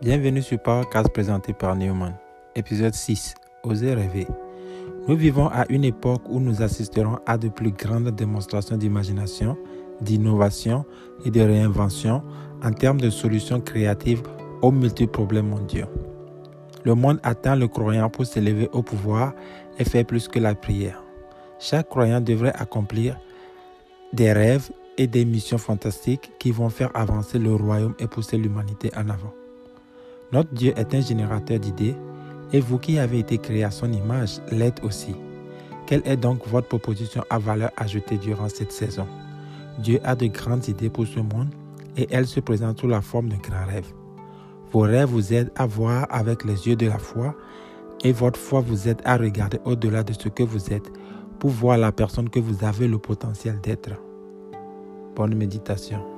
Bienvenue sur Powercast présenté par Newman. Épisode 6. Oser rêver. Nous vivons à une époque où nous assisterons à de plus grandes démonstrations d'imagination, d'innovation et de réinvention en termes de solutions créatives aux multiples problèmes mondiaux. Le monde attend le croyant pour s'élever au pouvoir et faire plus que la prière. Chaque croyant devrait accomplir des rêves et des missions fantastiques qui vont faire avancer le royaume et pousser l'humanité en avant. Notre Dieu est un générateur d'idées et vous qui avez été créés à son image l'êtes aussi. Quelle est donc votre proposition à valeur ajoutée durant cette saison? Dieu a de grandes idées pour ce monde et elles se présentent sous la forme de grands rêves. Vos rêves vous aident à voir avec les yeux de la foi et votre foi vous aide à regarder au-delà de ce que vous êtes pour voir la personne que vous avez le potentiel d'être. Bonne méditation.